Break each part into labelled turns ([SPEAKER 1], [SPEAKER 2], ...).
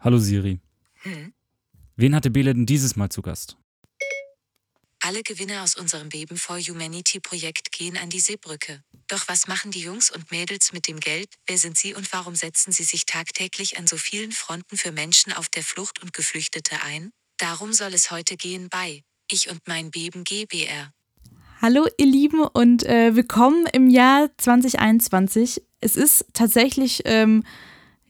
[SPEAKER 1] Hallo Siri. Hm? Wen hatte Bele denn dieses Mal zu Gast?
[SPEAKER 2] Alle Gewinne aus unserem Beben for Humanity Projekt gehen an die Seebrücke. Doch was machen die Jungs und Mädels mit dem Geld? Wer sind sie und warum setzen sie sich tagtäglich an so vielen Fronten für Menschen auf der Flucht und Geflüchtete ein? Darum soll es heute gehen bei Ich und mein Beben GBR.
[SPEAKER 3] Hallo ihr Lieben und äh, willkommen im Jahr 2021. Es ist tatsächlich ähm,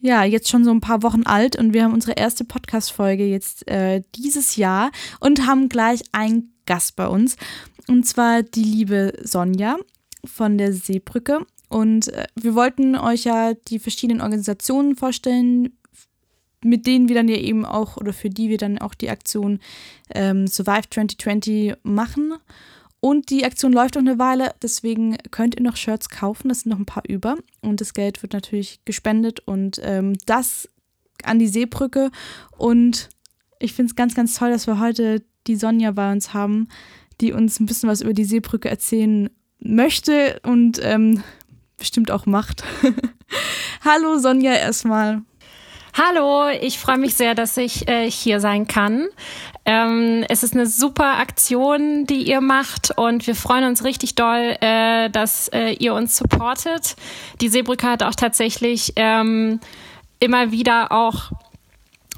[SPEAKER 3] ja, jetzt schon so ein paar Wochen alt und wir haben unsere erste Podcast-Folge jetzt äh, dieses Jahr und haben gleich einen Gast bei uns. Und zwar die liebe Sonja von der Seebrücke. Und äh, wir wollten euch ja die verschiedenen Organisationen vorstellen, mit denen wir dann ja eben auch oder für die wir dann auch die Aktion ähm, Survive 2020 machen. Und die Aktion läuft noch eine Weile, deswegen könnt ihr noch Shirts kaufen. Das sind noch ein paar über. Und das Geld wird natürlich gespendet und ähm, das an die Seebrücke. Und ich finde es ganz, ganz toll, dass wir heute die Sonja bei uns haben, die uns ein bisschen was über die Seebrücke erzählen möchte und ähm, bestimmt auch macht. Hallo Sonja erstmal.
[SPEAKER 4] Hallo, ich freue mich sehr, dass ich äh, hier sein kann. Ähm, es ist eine super Aktion, die ihr macht und wir freuen uns richtig doll, äh, dass äh, ihr uns supportet. Die Seebrücke hat auch tatsächlich ähm, immer wieder auch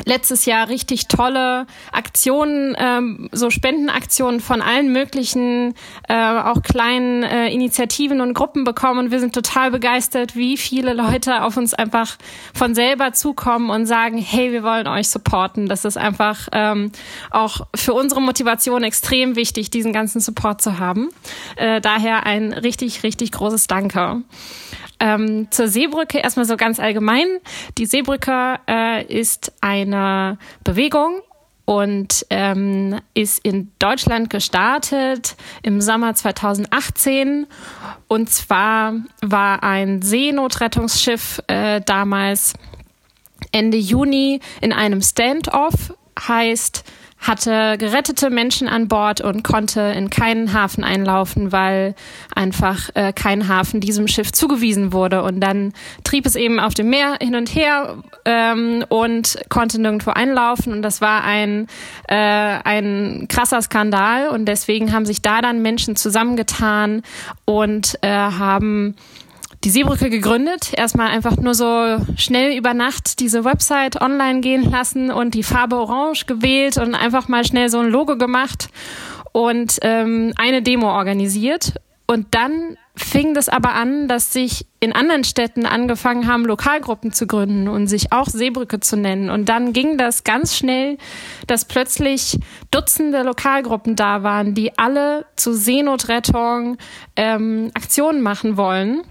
[SPEAKER 4] letztes Jahr richtig tolle Aktionen, ähm, so Spendenaktionen von allen möglichen, äh, auch kleinen äh, Initiativen und Gruppen bekommen. Wir sind total begeistert, wie viele Leute auf uns einfach von selber zukommen und sagen, hey, wir wollen euch supporten. Das ist einfach ähm, auch für unsere Motivation extrem wichtig, diesen ganzen Support zu haben. Äh, daher ein richtig, richtig großes Danke. Ähm, zur Seebrücke erstmal so ganz allgemein. Die Seebrücke äh, ist eine Bewegung und ähm, ist in Deutschland gestartet im Sommer 2018. Und zwar war ein Seenotrettungsschiff äh, damals Ende Juni in einem Standoff, heißt hatte gerettete Menschen an Bord und konnte in keinen Hafen einlaufen, weil einfach äh, kein Hafen diesem Schiff zugewiesen wurde. Und dann trieb es eben auf dem Meer hin und her ähm, und konnte nirgendwo einlaufen. Und das war ein, äh, ein krasser Skandal. Und deswegen haben sich da dann Menschen zusammengetan und äh, haben die Seebrücke gegründet. Erstmal einfach nur so schnell über Nacht diese Website online gehen lassen und die Farbe Orange gewählt und einfach mal schnell so ein Logo gemacht und ähm, eine Demo organisiert. Und dann fing das aber an, dass sich in anderen Städten angefangen haben, Lokalgruppen zu gründen und sich auch Seebrücke zu nennen. Und dann ging das ganz schnell, dass plötzlich Dutzende Lokalgruppen da waren, die alle zu Seenotrettung ähm, Aktionen machen wollen.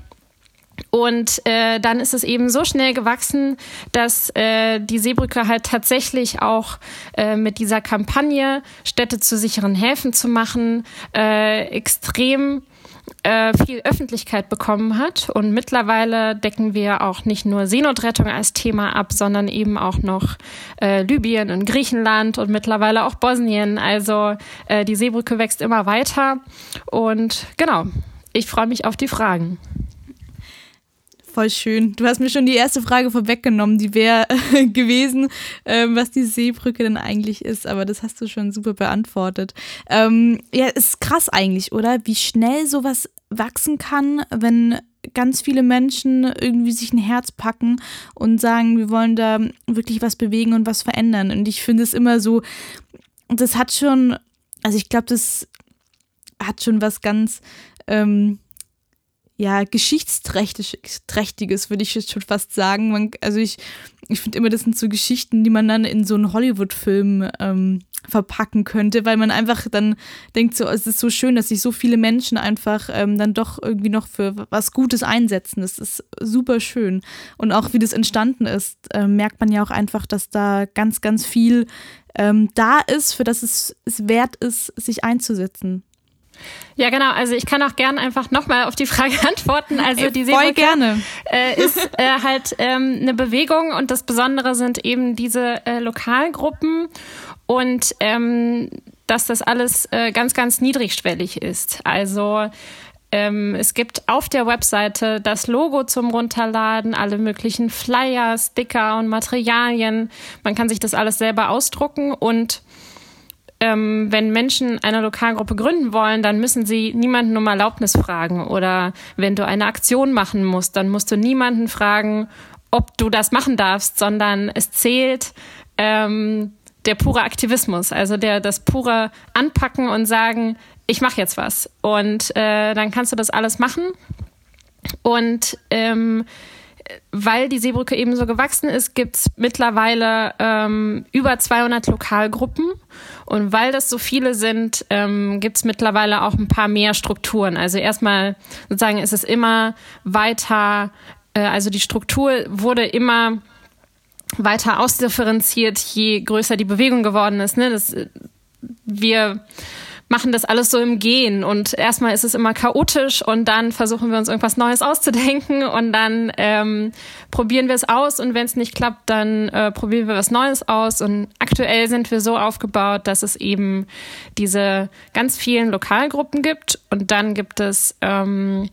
[SPEAKER 4] Und äh, dann ist es eben so schnell gewachsen, dass äh, die Seebrücke halt tatsächlich auch äh, mit dieser Kampagne Städte zu sicheren Häfen zu machen, äh, extrem äh, viel Öffentlichkeit bekommen hat. Und mittlerweile decken wir auch nicht nur Seenotrettung als Thema ab, sondern eben auch noch äh, Libyen und Griechenland und mittlerweile auch Bosnien. Also äh, die Seebrücke wächst immer weiter. Und genau, ich freue mich auf die Fragen.
[SPEAKER 3] Voll schön. Du hast mir schon die erste Frage vorweggenommen, die wäre gewesen, ähm, was die Seebrücke denn eigentlich ist, aber das hast du schon super beantwortet. Ähm, ja, ist krass eigentlich, oder? Wie schnell sowas wachsen kann, wenn ganz viele Menschen irgendwie sich ein Herz packen und sagen, wir wollen da wirklich was bewegen und was verändern. Und ich finde es immer so, das hat schon, also ich glaube, das hat schon was ganz, ähm, ja, geschichtsträchtiges, würde ich jetzt schon fast sagen. Man, also ich, ich finde immer, das sind so Geschichten, die man dann in so einen Hollywood-Film ähm, verpacken könnte, weil man einfach dann denkt, so, es ist so schön, dass sich so viele Menschen einfach ähm, dann doch irgendwie noch für was Gutes einsetzen. Das ist super schön. Und auch wie das entstanden ist, äh, merkt man ja auch einfach, dass da ganz, ganz viel ähm, da ist, für das es, es wert ist, sich einzusetzen.
[SPEAKER 4] Ja, genau. Also ich kann auch gerne einfach nochmal auf die Frage antworten. Also
[SPEAKER 3] Ey, die Voll gerne.
[SPEAKER 4] Äh, ist äh, halt ähm, eine Bewegung und das Besondere sind eben diese äh, Lokalgruppen und ähm, dass das alles äh, ganz, ganz niedrigschwellig ist. Also ähm, es gibt auf der Webseite das Logo zum Runterladen, alle möglichen Flyer, Sticker und Materialien. Man kann sich das alles selber ausdrucken und ähm, wenn Menschen eine Lokalgruppe gründen wollen, dann müssen sie niemanden um Erlaubnis fragen. Oder wenn du eine Aktion machen musst, dann musst du niemanden fragen, ob du das machen darfst, sondern es zählt ähm, der pure Aktivismus, also der das pure Anpacken und sagen, ich mache jetzt was. Und äh, dann kannst du das alles machen. Und ähm, weil die Seebrücke eben so gewachsen ist, gibt es mittlerweile ähm, über 200 Lokalgruppen. Und weil das so viele sind, ähm, gibt es mittlerweile auch ein paar mehr Strukturen. Also erstmal sozusagen ist es immer weiter, äh, also die Struktur wurde immer weiter ausdifferenziert, je größer die Bewegung geworden ist. Ne? Das, wir machen das alles so im Gehen. Und erstmal ist es immer chaotisch und dann versuchen wir uns irgendwas Neues auszudenken und dann ähm, probieren wir es aus. Und wenn es nicht klappt, dann äh, probieren wir was Neues aus. Und aktuell sind wir so aufgebaut, dass es eben diese ganz vielen Lokalgruppen gibt. Und dann gibt es ähm,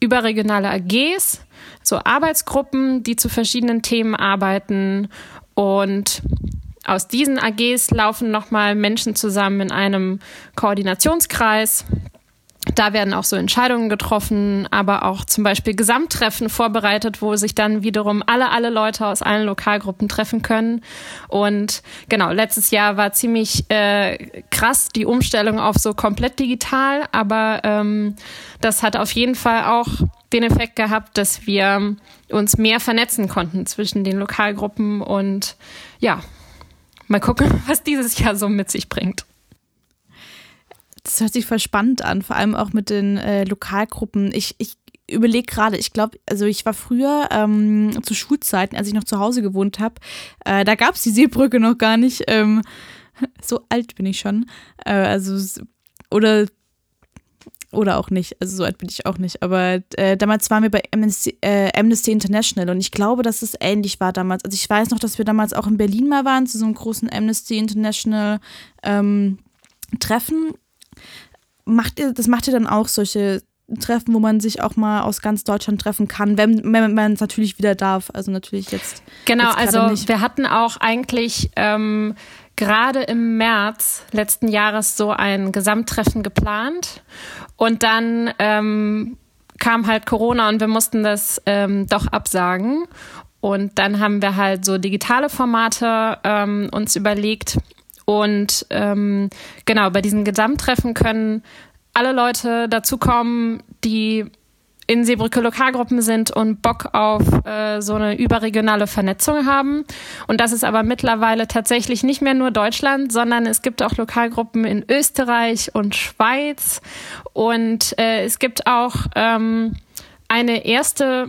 [SPEAKER 4] überregionale AGs, so Arbeitsgruppen, die zu verschiedenen Themen arbeiten. Und aus diesen AGs laufen nochmal Menschen zusammen in einem Koordinationskreis. Da werden auch so Entscheidungen getroffen, aber auch zum Beispiel Gesamttreffen vorbereitet, wo sich dann wiederum alle, alle Leute aus allen Lokalgruppen treffen können. Und genau, letztes Jahr war ziemlich äh, krass die Umstellung auf so komplett digital, aber ähm, das hat auf jeden Fall auch den Effekt gehabt, dass wir uns mehr vernetzen konnten zwischen den Lokalgruppen und ja, Mal gucken, was dieses Jahr so mit sich bringt.
[SPEAKER 3] Das hört sich voll spannend an, vor allem auch mit den äh, Lokalgruppen. Ich, ich überlege gerade, ich glaube, also ich war früher ähm, zu Schulzeiten, als ich noch zu Hause gewohnt habe, äh, da gab es die Seebrücke noch gar nicht. Ähm, so alt bin ich schon. Äh, also, oder oder auch nicht. Also so alt bin ich auch nicht. Aber äh, damals waren wir bei Amnesty, äh, Amnesty, International und ich glaube, dass es ähnlich war damals. Also ich weiß noch, dass wir damals auch in Berlin mal waren, zu so einem großen Amnesty International ähm, Treffen. Macht ihr, das macht ihr dann auch solche Treffen, wo man sich auch mal aus ganz Deutschland treffen kann, wenn, wenn man es natürlich wieder darf. Also natürlich jetzt.
[SPEAKER 4] Genau,
[SPEAKER 3] jetzt
[SPEAKER 4] also
[SPEAKER 3] nicht.
[SPEAKER 4] wir hatten auch eigentlich ähm, gerade im März letzten Jahres so ein Gesamttreffen geplant. Und dann ähm, kam halt Corona und wir mussten das ähm, doch absagen. Und dann haben wir halt so digitale Formate ähm, uns überlegt. Und ähm, genau, bei diesen Gesamttreffen können alle Leute dazukommen, die in Seebrücke Lokalgruppen sind und Bock auf äh, so eine überregionale Vernetzung haben. Und das ist aber mittlerweile tatsächlich nicht mehr nur Deutschland, sondern es gibt auch Lokalgruppen in Österreich und Schweiz. Und äh, es gibt auch ähm, eine erste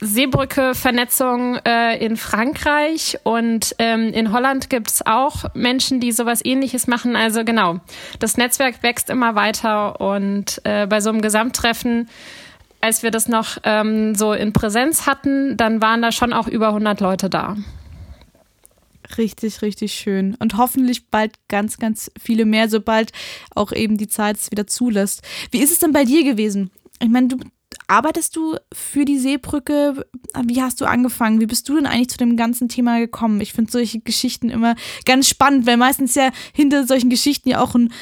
[SPEAKER 4] Seebrücke-Vernetzung äh, in Frankreich und ähm, in Holland gibt es auch Menschen, die sowas ähnliches machen. Also genau, das Netzwerk wächst immer weiter und äh, bei so einem Gesamttreffen als wir das noch ähm, so in Präsenz hatten, dann waren da schon auch über 100 Leute da.
[SPEAKER 3] Richtig, richtig schön. Und hoffentlich bald ganz, ganz viele mehr, sobald auch eben die Zeit es wieder zulässt. Wie ist es denn bei dir gewesen? Ich meine, du arbeitest du für die Seebrücke? Wie hast du angefangen? Wie bist du denn eigentlich zu dem ganzen Thema gekommen? Ich finde solche Geschichten immer ganz spannend, weil meistens ja hinter solchen Geschichten ja auch ein,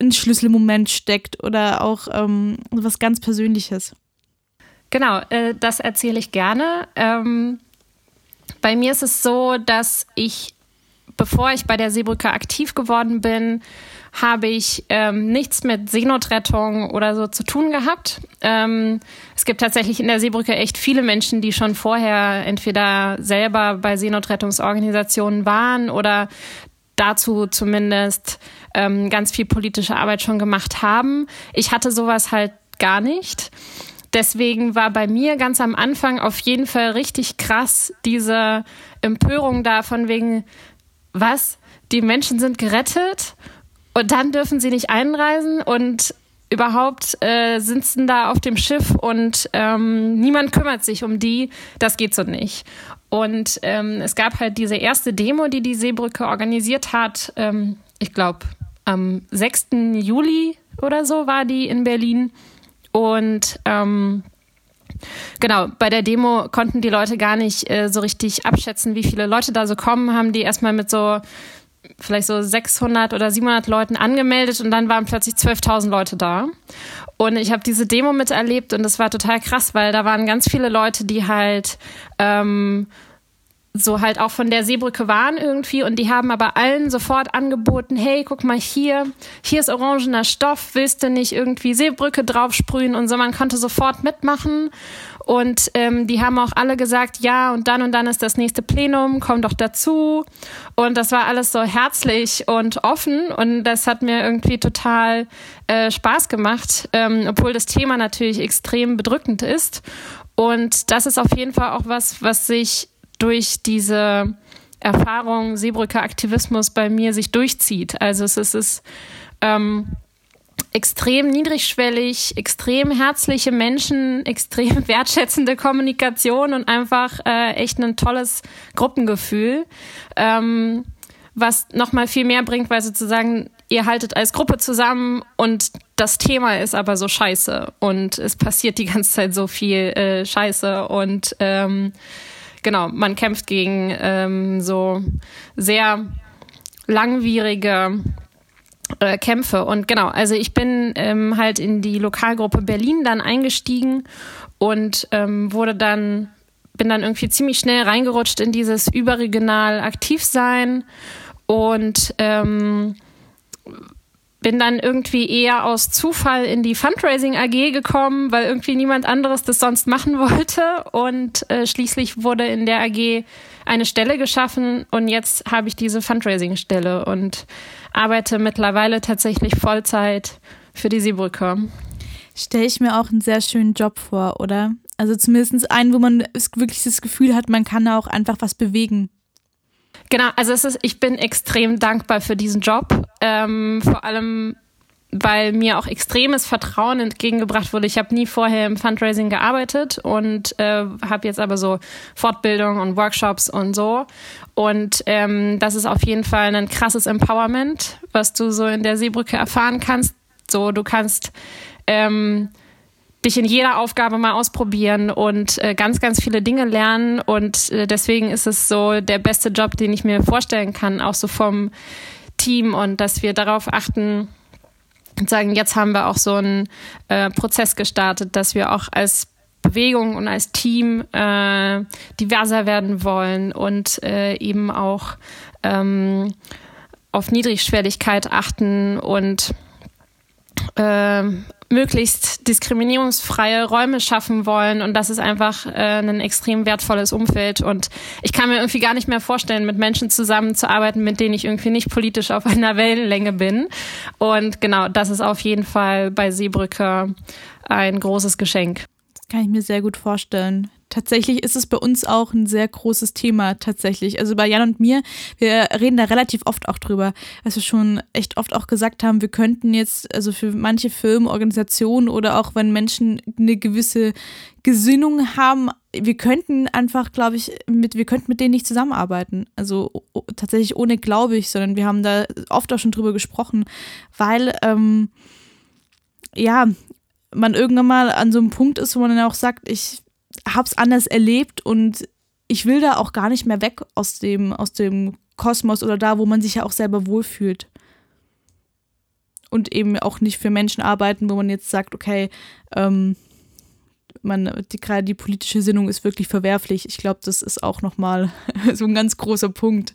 [SPEAKER 3] ein Schlüsselmoment steckt oder auch ähm, was ganz Persönliches.
[SPEAKER 4] Genau, äh, das erzähle ich gerne. Ähm, bei mir ist es so, dass ich, bevor ich bei der Seebrücke aktiv geworden bin, habe ich ähm, nichts mit Seenotrettung oder so zu tun gehabt. Ähm, es gibt tatsächlich in der Seebrücke echt viele Menschen, die schon vorher entweder selber bei Seenotrettungsorganisationen waren oder dazu zumindest ähm, ganz viel politische Arbeit schon gemacht haben. Ich hatte sowas halt gar nicht. Deswegen war bei mir ganz am Anfang auf jeden Fall richtig krass diese Empörung da von wegen, was? Die Menschen sind gerettet und dann dürfen sie nicht einreisen und überhaupt äh, sitzen da auf dem Schiff und ähm, niemand kümmert sich um die. Das geht so nicht. Und ähm, es gab halt diese erste Demo, die die Seebrücke organisiert hat. Ähm, ich glaube, am 6. Juli oder so war die in Berlin. und ähm, Genau, bei der Demo konnten die Leute gar nicht äh, so richtig abschätzen, wie viele Leute da so kommen, haben die erstmal mit so vielleicht so 600 oder 700 Leuten angemeldet und dann waren plötzlich 12.000 Leute da. Und ich habe diese Demo miterlebt und das war total krass, weil da waren ganz viele Leute, die halt ähm, so halt auch von der Seebrücke waren irgendwie und die haben aber allen sofort angeboten, hey, guck mal hier, hier ist orangener Stoff, willst du nicht irgendwie Seebrücke draufsprühen und so, man konnte sofort mitmachen. Und ähm, die haben auch alle gesagt, ja und dann und dann ist das nächste Plenum, komm doch dazu. Und das war alles so herzlich und offen und das hat mir irgendwie total äh, Spaß gemacht, ähm, obwohl das Thema natürlich extrem bedrückend ist. Und das ist auf jeden Fall auch was, was sich durch diese Erfahrung Seebrücker Aktivismus bei mir sich durchzieht. Also es ist, es ist ähm, extrem niedrigschwellig, extrem herzliche Menschen, extrem wertschätzende Kommunikation und einfach äh, echt ein tolles Gruppengefühl, ähm, was nochmal viel mehr bringt, weil sozusagen ihr haltet als Gruppe zusammen und das Thema ist aber so scheiße und es passiert die ganze Zeit so viel äh, Scheiße und ähm, genau, man kämpft gegen ähm, so sehr langwierige äh, Kämpfe. Und genau, also ich bin ähm, halt in die Lokalgruppe Berlin dann eingestiegen und ähm, wurde dann, bin dann irgendwie ziemlich schnell reingerutscht in dieses überregional aktiv sein und ähm, bin dann irgendwie eher aus Zufall in die Fundraising AG gekommen, weil irgendwie niemand anderes das sonst machen wollte. Und äh, schließlich wurde in der AG eine Stelle geschaffen und jetzt habe ich diese Fundraising-Stelle und arbeite mittlerweile tatsächlich Vollzeit für die Seebrücke.
[SPEAKER 3] Stelle ich mir auch einen sehr schönen Job vor, oder? Also zumindest einen, wo man wirklich das Gefühl hat, man kann auch einfach was bewegen.
[SPEAKER 4] Genau, also es ist, ich bin extrem dankbar für diesen Job. Ähm, vor allem, weil mir auch extremes Vertrauen entgegengebracht wurde. Ich habe nie vorher im Fundraising gearbeitet und äh, habe jetzt aber so Fortbildung und Workshops und so. Und ähm, das ist auf jeden Fall ein krasses Empowerment, was du so in der Seebrücke erfahren kannst. So, du kannst ähm, dich in jeder Aufgabe mal ausprobieren und äh, ganz, ganz viele Dinge lernen. Und äh, deswegen ist es so der beste Job, den ich mir vorstellen kann, auch so vom Team und dass wir darauf achten und sagen, jetzt haben wir auch so einen äh, Prozess gestartet, dass wir auch als Bewegung und als Team äh, diverser werden wollen und äh, eben auch ähm, auf Niedrigschwelligkeit achten und äh, möglichst diskriminierungsfreie Räume schaffen wollen. Und das ist einfach äh, ein extrem wertvolles Umfeld. Und ich kann mir irgendwie gar nicht mehr vorstellen, mit Menschen zusammenzuarbeiten, mit denen ich irgendwie nicht politisch auf einer Wellenlänge bin. Und genau, das ist auf jeden Fall bei Seebrücke ein großes Geschenk.
[SPEAKER 3] Das kann ich mir sehr gut vorstellen tatsächlich ist es bei uns auch ein sehr großes Thema tatsächlich. Also bei Jan und mir, wir reden da relativ oft auch drüber, dass wir schon echt oft auch gesagt haben, wir könnten jetzt, also für manche Firmen, Organisationen oder auch wenn Menschen eine gewisse Gesinnung haben, wir könnten einfach, glaube ich, mit, wir könnten mit denen nicht zusammenarbeiten. Also tatsächlich ohne glaube ich, sondern wir haben da oft auch schon drüber gesprochen, weil ähm, ja, man irgendwann mal an so einem Punkt ist, wo man dann auch sagt, ich habe es anders erlebt und ich will da auch gar nicht mehr weg aus dem, aus dem Kosmos oder da, wo man sich ja auch selber wohlfühlt. Und eben auch nicht für Menschen arbeiten, wo man jetzt sagt, okay, ähm, man, die, gerade die politische Sinnung ist wirklich verwerflich. Ich glaube, das ist auch nochmal so ein ganz großer Punkt.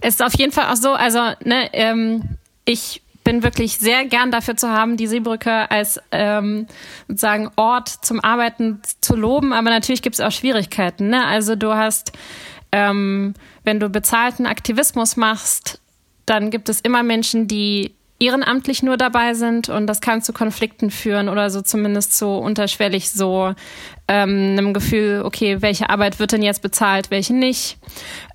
[SPEAKER 4] Es ist auf jeden Fall auch so, also, ne, ähm, ich bin wirklich sehr gern dafür zu haben, die Seebrücke als ähm, sozusagen Ort zum Arbeiten zu loben. Aber natürlich gibt es auch Schwierigkeiten. Ne? Also du hast, ähm, wenn du bezahlten Aktivismus machst, dann gibt es immer Menschen, die ehrenamtlich nur dabei sind und das kann zu Konflikten führen oder so zumindest so unterschwellig so ähm, einem Gefühl, okay, welche Arbeit wird denn jetzt bezahlt, welche nicht.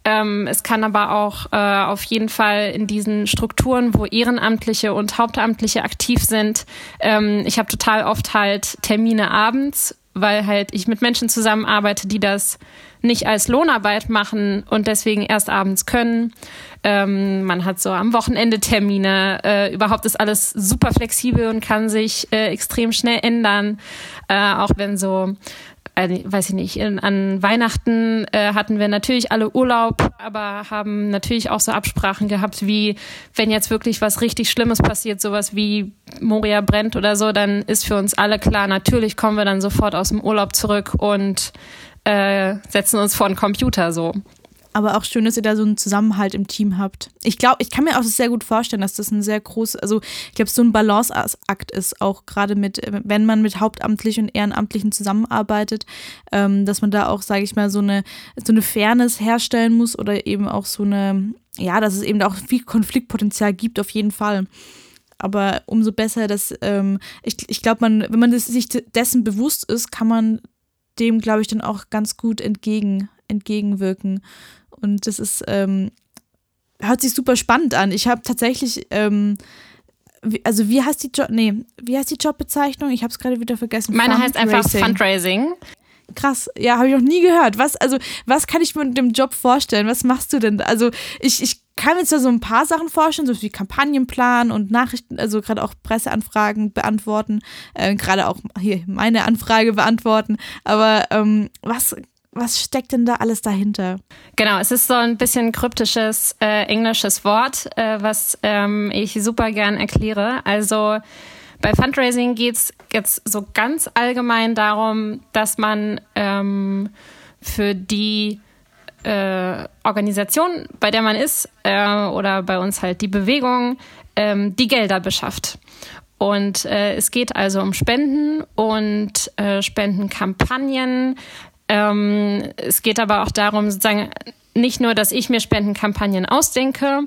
[SPEAKER 4] Ähm, es kann aber auch äh, auf jeden Fall in diesen Strukturen, wo Ehrenamtliche und Hauptamtliche aktiv sind, ähm, ich habe total oft halt Termine abends weil halt ich mit Menschen zusammenarbeite, die das nicht als Lohnarbeit machen und deswegen erst abends können. Ähm, man hat so am Wochenende Termine. Äh, überhaupt ist alles super flexibel und kann sich äh, extrem schnell ändern. Äh, auch wenn so äh, weiß ich nicht, in, an Weihnachten äh, hatten wir natürlich alle Urlaub, aber haben natürlich auch so Absprachen gehabt, wie wenn jetzt wirklich was richtig Schlimmes passiert, sowas wie Moria brennt oder so, dann ist für uns alle klar, natürlich kommen wir dann sofort aus dem Urlaub zurück und äh, setzen uns vor den Computer so.
[SPEAKER 3] Aber auch schön, dass ihr da so einen Zusammenhalt im Team habt. Ich glaube, ich kann mir auch sehr gut vorstellen, dass das ein sehr groß, also ich glaube, so ein Balanceakt ist, auch gerade mit, wenn man mit Hauptamtlichen und Ehrenamtlichen zusammenarbeitet, ähm, dass man da auch, sage ich mal, so eine, so eine Fairness herstellen muss oder eben auch so eine, ja, dass es eben auch viel Konfliktpotenzial gibt, auf jeden Fall. Aber umso besser, dass ähm, ich, ich glaube, man, wenn man das, sich dessen bewusst ist, kann man dem, glaube ich, dann auch ganz gut entgegen, entgegenwirken. Und das ist, ähm, hört sich super spannend an. Ich habe tatsächlich, ähm, wie, also wie heißt die Job, nee, wie heißt die Jobbezeichnung? Ich habe es gerade wieder vergessen.
[SPEAKER 4] Meine heißt einfach Fundraising.
[SPEAKER 3] Krass, ja, habe ich noch nie gehört. Was, also, was kann ich mir mit dem Job vorstellen? Was machst du denn? Also, ich, ich kann mir zwar so ein paar Sachen vorstellen, so wie Kampagnenplan und Nachrichten, also gerade auch Presseanfragen beantworten, äh, gerade auch hier meine Anfrage beantworten. Aber ähm, was was steckt denn da alles dahinter?
[SPEAKER 4] Genau, es ist so ein bisschen kryptisches äh, englisches Wort, äh, was ähm, ich super gern erkläre. Also bei Fundraising geht es jetzt so ganz allgemein darum, dass man ähm, für die äh, Organisation, bei der man ist, äh, oder bei uns halt die Bewegung, ähm, die Gelder beschafft. Und äh, es geht also um Spenden und äh, Spendenkampagnen, ähm, es geht aber auch darum, sozusagen nicht nur, dass ich mir Spendenkampagnen ausdenke,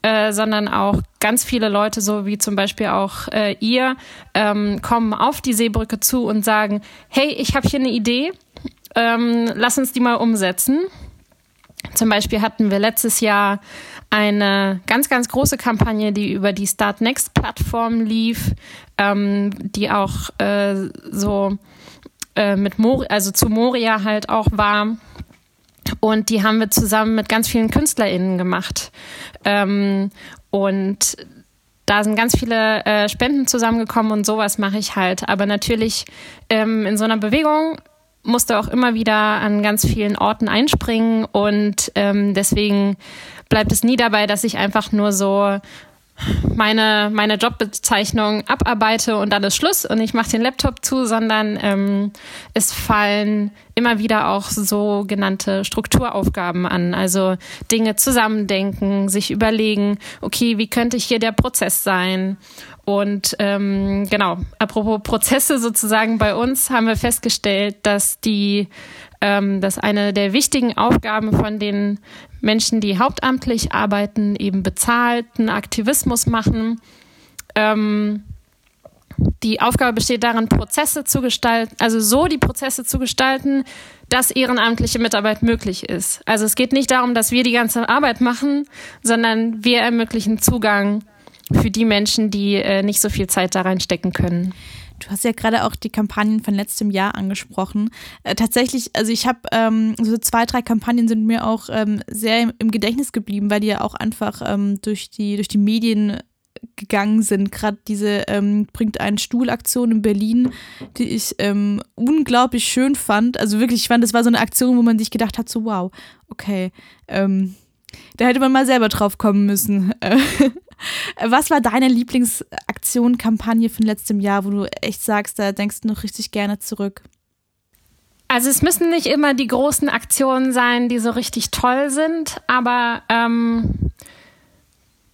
[SPEAKER 4] äh, sondern auch ganz viele Leute, so wie zum Beispiel auch äh, ihr, ähm, kommen auf die Seebrücke zu und sagen, hey, ich habe hier eine Idee, ähm, lass uns die mal umsetzen. Zum Beispiel hatten wir letztes Jahr eine ganz, ganz große Kampagne, die über die Start Next Plattform lief, ähm, die auch äh, so äh, mit Mori, also zu Moria halt auch war. Und die haben wir zusammen mit ganz vielen KünstlerInnen gemacht. Ähm, und da sind ganz viele äh, Spenden zusammengekommen und sowas mache ich halt. Aber natürlich ähm, in so einer Bewegung musste auch immer wieder an ganz vielen Orten einspringen und ähm, deswegen bleibt es nie dabei, dass ich einfach nur so meine, meine Jobbezeichnung abarbeite und dann ist Schluss und ich mache den Laptop zu, sondern ähm, es fallen immer wieder auch sogenannte Strukturaufgaben an. Also Dinge zusammendenken, sich überlegen, okay, wie könnte hier der Prozess sein? Und ähm, genau, apropos Prozesse sozusagen bei uns haben wir festgestellt, dass die ähm, dass eine der wichtigen Aufgaben von den Menschen, die hauptamtlich arbeiten, eben bezahlten Aktivismus machen. Ähm, die Aufgabe besteht darin, Prozesse zu gestalten, also so die Prozesse zu gestalten, dass ehrenamtliche Mitarbeit möglich ist. Also es geht nicht darum, dass wir die ganze Arbeit machen, sondern wir ermöglichen Zugang für die Menschen, die äh, nicht so viel Zeit da reinstecken können.
[SPEAKER 3] Du hast ja gerade auch die Kampagnen von letztem Jahr angesprochen. Äh, tatsächlich, also ich habe ähm, so zwei, drei Kampagnen sind mir auch ähm, sehr im, im, Gedächtnis geblieben, weil die ja auch einfach ähm, durch, die, durch die Medien gegangen sind. Gerade diese ähm, bringt einen Stuhlaktion in Berlin, die ich ähm, unglaublich schön fand. Also wirklich, ich fand, das war so eine Aktion, wo man sich gedacht hat, so wow, okay, ähm, da hätte man mal selber drauf kommen müssen. Was war deine Lieblingsaktion, Kampagne von letztem Jahr, wo du echt sagst, da denkst du noch richtig gerne zurück?
[SPEAKER 4] Also es müssen nicht immer die großen Aktionen sein, die so richtig toll sind, aber ähm,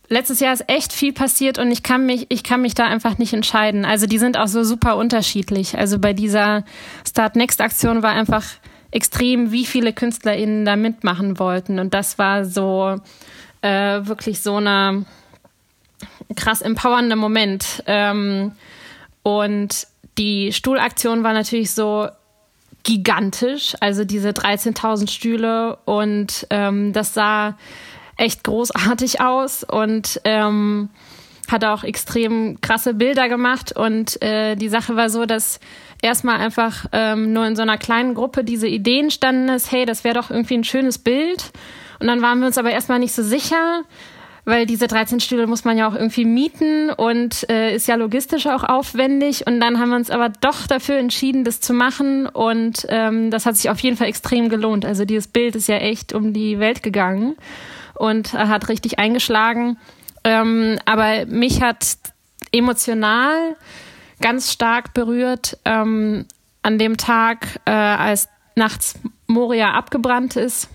[SPEAKER 4] letztes Jahr ist echt viel passiert und ich kann mich, ich kann mich da einfach nicht entscheiden. Also die sind auch so super unterschiedlich. Also bei dieser Start Next Aktion war einfach extrem, wie viele KünstlerInnen da mitmachen wollten. Und das war so äh, wirklich so eine krass empowernder Moment. Ähm, und die Stuhlaktion war natürlich so gigantisch, also diese 13.000 Stühle und ähm, das sah echt großartig aus und ähm, hat auch extrem krasse Bilder gemacht und äh, die Sache war so, dass erstmal einfach ähm, nur in so einer kleinen Gruppe diese Idee entstanden ist, hey, das wäre doch irgendwie ein schönes Bild. Und dann waren wir uns aber erstmal nicht so sicher, weil diese 13 Stühle muss man ja auch irgendwie mieten und äh, ist ja logistisch auch aufwendig. Und dann haben wir uns aber doch dafür entschieden, das zu machen. Und ähm, das hat sich auf jeden Fall extrem gelohnt. Also dieses Bild ist ja echt um die Welt gegangen und hat richtig eingeschlagen. Ähm, aber mich hat emotional ganz stark berührt ähm, an dem Tag, äh, als nachts Moria abgebrannt ist,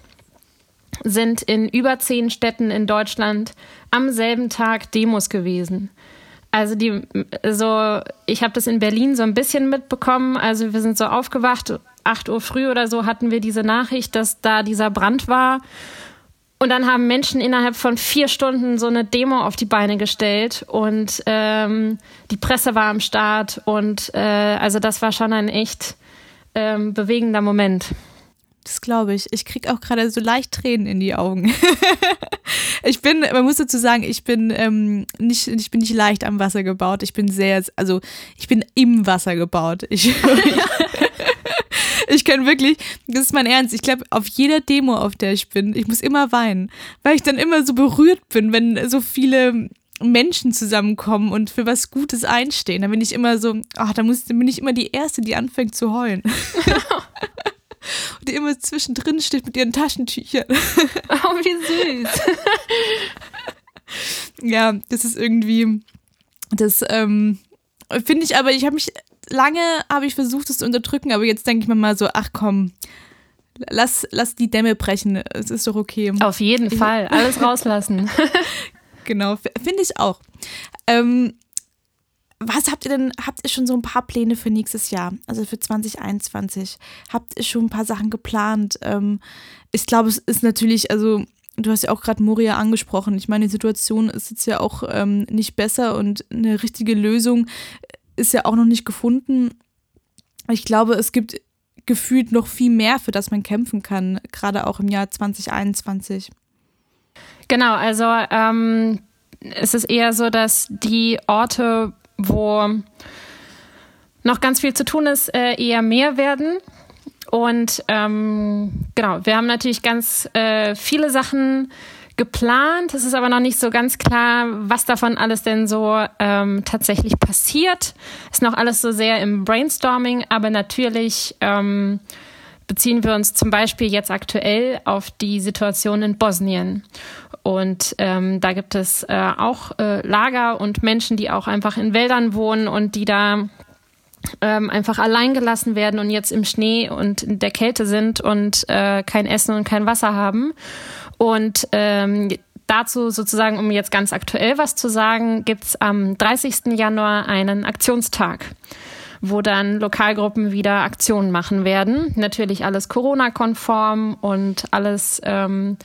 [SPEAKER 4] sind in über zehn Städten in Deutschland am selben Tag Demos gewesen. Also die, so, ich habe das in Berlin so ein bisschen mitbekommen. Also wir sind so aufgewacht, 8 Uhr früh oder so hatten wir diese Nachricht, dass da dieser Brand war. Und dann haben Menschen innerhalb von vier Stunden so eine Demo auf die Beine gestellt und ähm, die Presse war am Start und äh, also das war schon ein echt ähm, bewegender Moment.
[SPEAKER 3] Das glaube ich. Ich kriege auch gerade so leicht Tränen in die Augen. ich bin, man muss dazu sagen, ich bin ähm, nicht, ich bin nicht leicht am Wasser gebaut. Ich bin sehr, also ich bin im Wasser gebaut. Ich, ich kann wirklich, das ist mein Ernst, ich glaube, auf jeder Demo, auf der ich bin, ich muss immer weinen, weil ich dann immer so berührt bin, wenn so viele Menschen zusammenkommen und für was Gutes einstehen. Dann bin ich immer so, ach, da muss, bin ich immer die Erste, die anfängt zu heulen. die immer zwischendrin steht mit ihren Taschentüchern.
[SPEAKER 4] Oh, wie süß.
[SPEAKER 3] ja, das ist irgendwie, das ähm, finde ich aber, ich habe mich lange habe ich versucht, es zu unterdrücken, aber jetzt denke ich mir mal so, ach komm, lass, lass die Dämme brechen. Es ist doch okay.
[SPEAKER 4] Auf jeden Fall. Alles rauslassen.
[SPEAKER 3] genau, finde ich auch. Ähm, was habt ihr denn, habt ihr schon so ein paar Pläne für nächstes Jahr, also für 2021? Habt ihr schon ein paar Sachen geplant? Ähm, ich glaube, es ist natürlich, also du hast ja auch gerade Moria angesprochen. Ich meine, die Situation ist jetzt ja auch ähm, nicht besser und eine richtige Lösung ist ja auch noch nicht gefunden. Ich glaube, es gibt gefühlt noch viel mehr, für das man kämpfen kann, gerade auch im Jahr 2021.
[SPEAKER 4] Genau, also ähm, es ist eher so, dass die Orte, wo noch ganz viel zu tun ist, äh, eher mehr werden. Und ähm, genau, wir haben natürlich ganz äh, viele Sachen geplant. Es ist aber noch nicht so ganz klar, was davon alles denn so ähm, tatsächlich passiert. Ist noch alles so sehr im Brainstorming, aber natürlich ähm, beziehen wir uns zum Beispiel jetzt aktuell auf die Situation in Bosnien. Und ähm, da gibt es äh, auch äh, Lager und Menschen, die auch einfach in Wäldern wohnen und die da ähm, einfach allein gelassen werden und jetzt im Schnee und in der Kälte sind und äh, kein Essen und kein Wasser haben. Und ähm, dazu sozusagen, um jetzt ganz aktuell was zu sagen, gibt's am 30. Januar einen Aktionstag wo dann Lokalgruppen wieder Aktionen machen werden. Natürlich alles Corona-konform und alles ähm,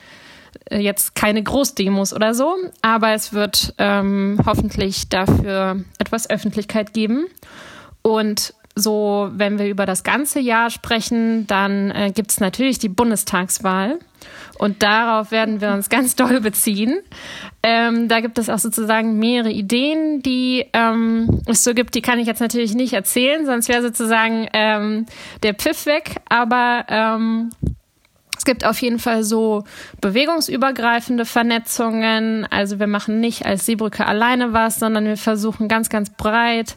[SPEAKER 4] jetzt keine Großdemos oder so, aber es wird ähm, hoffentlich dafür etwas Öffentlichkeit geben. Und so, wenn wir über das ganze Jahr sprechen, dann äh, gibt es natürlich die Bundestagswahl. Und darauf werden wir uns ganz doll beziehen. Ähm, da gibt es auch sozusagen mehrere Ideen, die ähm, es so gibt. Die kann ich jetzt natürlich nicht erzählen, sonst wäre sozusagen ähm, der Pfiff weg. Aber ähm, es gibt auf jeden Fall so bewegungsübergreifende Vernetzungen. Also wir machen nicht als Seebrücke alleine was, sondern wir versuchen ganz, ganz breit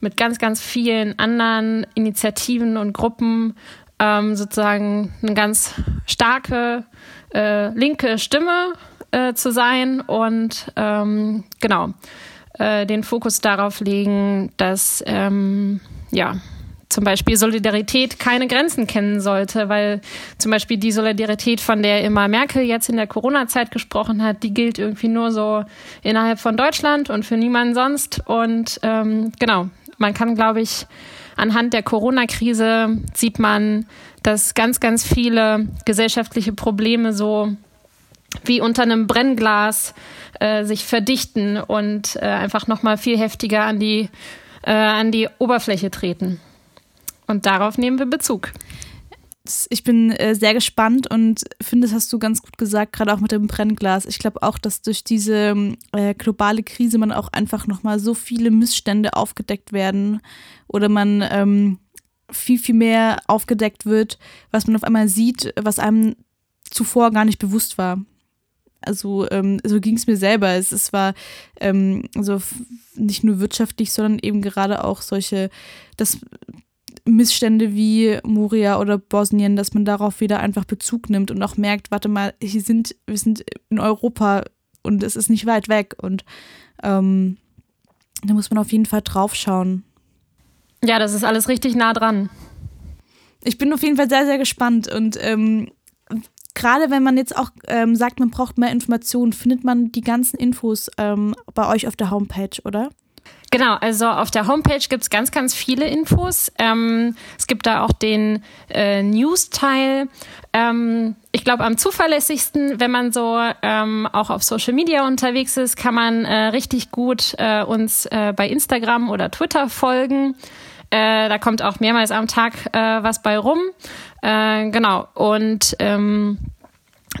[SPEAKER 4] mit ganz, ganz vielen anderen Initiativen und Gruppen ähm, sozusagen eine ganz starke äh, linke Stimme äh, zu sein und ähm, genau äh, den Fokus darauf legen, dass ähm, ja zum Beispiel Solidarität keine Grenzen kennen sollte, weil zum Beispiel die Solidarität, von der immer Merkel jetzt in der Corona-Zeit gesprochen hat, die gilt irgendwie nur so innerhalb von Deutschland und für niemanden sonst. Und ähm, genau, man kann, glaube ich, anhand der Corona-Krise sieht man, dass ganz, ganz viele gesellschaftliche Probleme so wie unter einem Brennglas äh, sich verdichten und äh, einfach nochmal viel heftiger an die, äh, an die Oberfläche treten. Und darauf nehmen wir Bezug.
[SPEAKER 3] ich bin äh, sehr gespannt und finde, das hast du ganz gut gesagt, gerade auch mit dem Brennglas. Ich glaube auch, dass durch diese äh, globale Krise man auch einfach nochmal so viele Missstände aufgedeckt werden oder man ähm, viel, viel mehr aufgedeckt wird, was man auf einmal sieht, was einem zuvor gar nicht bewusst war. Also ähm, so ging es mir selber. Es, es war ähm, so nicht nur wirtschaftlich, sondern eben gerade auch solche, das Missstände wie Moria oder Bosnien, dass man darauf wieder einfach Bezug nimmt und auch merkt, warte mal, hier sind, wir sind in Europa und es ist nicht weit weg und ähm, da muss man auf jeden Fall drauf schauen.
[SPEAKER 4] Ja, das ist alles richtig nah dran.
[SPEAKER 3] Ich bin auf jeden Fall sehr, sehr gespannt und ähm, gerade wenn man jetzt auch ähm, sagt, man braucht mehr Informationen, findet man die ganzen Infos ähm, bei euch auf der Homepage, oder?
[SPEAKER 4] Genau, also auf der Homepage gibt es ganz, ganz viele Infos. Ähm, es gibt da auch den äh, News-Teil. Ähm, ich glaube, am zuverlässigsten, wenn man so ähm, auch auf Social Media unterwegs ist, kann man äh, richtig gut äh, uns äh, bei Instagram oder Twitter folgen. Äh, da kommt auch mehrmals am Tag äh, was bei rum. Äh, genau. Und ähm,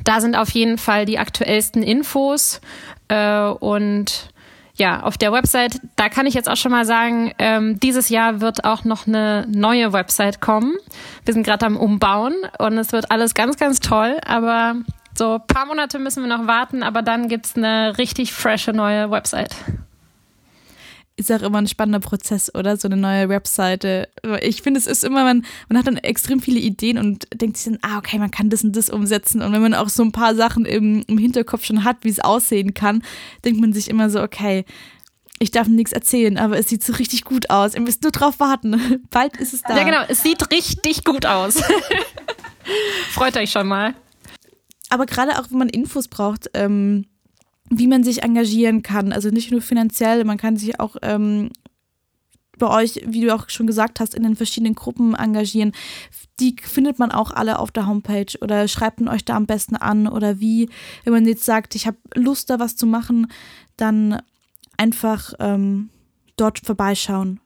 [SPEAKER 4] da sind auf jeden Fall die aktuellsten Infos. Äh, und ja, auf der Website, da kann ich jetzt auch schon mal sagen, ähm, dieses Jahr wird auch noch eine neue Website kommen. Wir sind gerade am Umbauen und es wird alles ganz, ganz toll, aber so ein paar Monate müssen wir noch warten, aber dann gibt's eine richtig frische neue Website
[SPEAKER 3] ist auch immer ein spannender Prozess, oder? So eine neue Webseite. Ich finde, es ist immer, man, man hat dann extrem viele Ideen und denkt sich dann, ah, okay, man kann das und das umsetzen. Und wenn man auch so ein paar Sachen im, im Hinterkopf schon hat, wie es aussehen kann, denkt man sich immer so, okay, ich darf nichts erzählen, aber es sieht so richtig gut aus. Ihr müsst nur drauf warten. Bald ist es da.
[SPEAKER 4] Ja, genau, es sieht richtig gut aus. Freut euch schon mal.
[SPEAKER 3] Aber gerade auch, wenn man Infos braucht, ähm, wie man sich engagieren kann. Also nicht nur finanziell, man kann sich auch ähm, bei euch, wie du auch schon gesagt hast, in den verschiedenen Gruppen engagieren. Die findet man auch alle auf der Homepage oder schreibt man euch da am besten an oder wie. Wenn man jetzt sagt, ich habe Lust, da was zu machen, dann einfach ähm, dort vorbeischauen.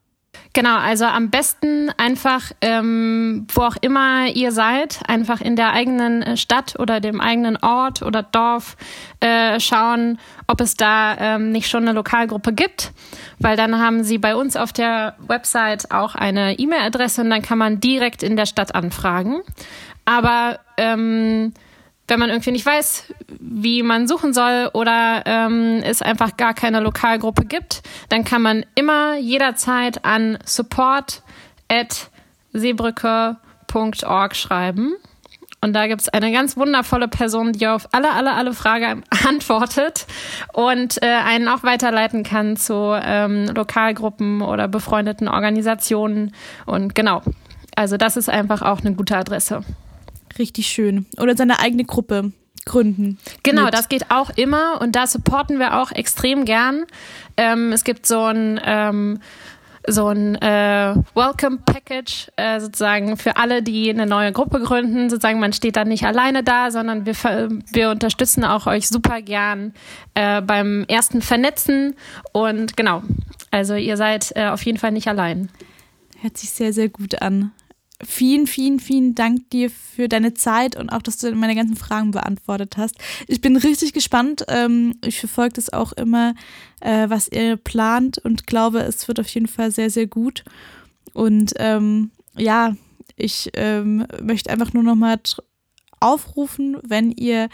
[SPEAKER 4] Genau, also am besten einfach, ähm, wo auch immer ihr seid, einfach in der eigenen äh, Stadt oder dem eigenen Ort oder Dorf äh, schauen, ob es da ähm, nicht schon eine Lokalgruppe gibt, weil dann haben sie bei uns auf der Website auch eine E-Mail-Adresse und dann kann man direkt in der Stadt anfragen. Aber ähm, wenn man irgendwie nicht weiß, wie man suchen soll oder ähm, es einfach gar keine Lokalgruppe gibt, dann kann man immer jederzeit an support.seebrücke.org schreiben. Und da gibt es eine ganz wundervolle Person, die auf alle, alle, alle Fragen antwortet und äh, einen auch weiterleiten kann zu ähm, Lokalgruppen oder befreundeten Organisationen. Und genau, also das ist einfach auch eine gute Adresse.
[SPEAKER 3] Richtig schön. Oder seine eigene Gruppe gründen.
[SPEAKER 4] Genau, mit. das geht auch immer und da supporten wir auch extrem gern. Ähm, es gibt so ein ähm, so ein äh, Welcome Package äh, sozusagen für alle, die eine neue Gruppe gründen. Sozusagen, man steht dann nicht alleine da, sondern wir, wir unterstützen auch euch super gern äh, beim ersten Vernetzen. Und genau, also ihr seid äh, auf jeden Fall nicht allein.
[SPEAKER 3] Hört sich sehr, sehr gut an vielen, vielen, vielen Dank dir für deine Zeit und auch, dass du meine ganzen Fragen beantwortet hast. Ich bin richtig gespannt. Ähm, ich verfolge das auch immer, äh, was ihr plant und glaube, es wird auf jeden Fall sehr, sehr gut. Und ähm, ja, ich ähm, möchte einfach nur nochmal aufrufen, wenn ihr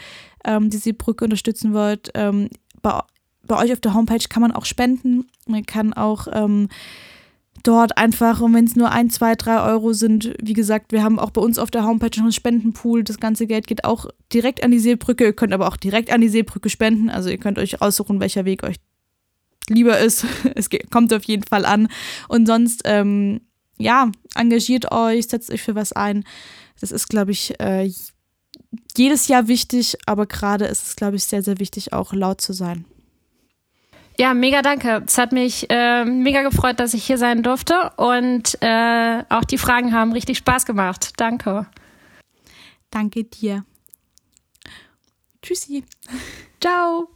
[SPEAKER 3] ähm, diese Brücke unterstützen wollt. Ähm, bei, bei euch auf der Homepage kann man auch spenden. Man kann auch ähm, dort einfach, und wenn es nur ein, zwei, drei Euro sind, wie gesagt, wir haben auch bei uns auf der Homepage noch einen Spendenpool. Das ganze Geld geht auch direkt an die Seebrücke. Ihr könnt aber auch direkt an die Seebrücke spenden. Also ihr könnt euch aussuchen, welcher Weg euch lieber ist. es kommt auf jeden Fall an. Und sonst, ähm, ja, engagiert euch, setzt euch für was ein. Das ist, glaube ich, äh, jedes Jahr wichtig, aber gerade ist es, glaube ich, sehr, sehr wichtig, auch laut zu sein.
[SPEAKER 4] Ja, mega danke. Es hat mich äh, mega gefreut, dass ich hier sein durfte und äh, auch die Fragen haben richtig Spaß gemacht. Danke.
[SPEAKER 3] Danke dir. Tschüssi.
[SPEAKER 4] Ciao.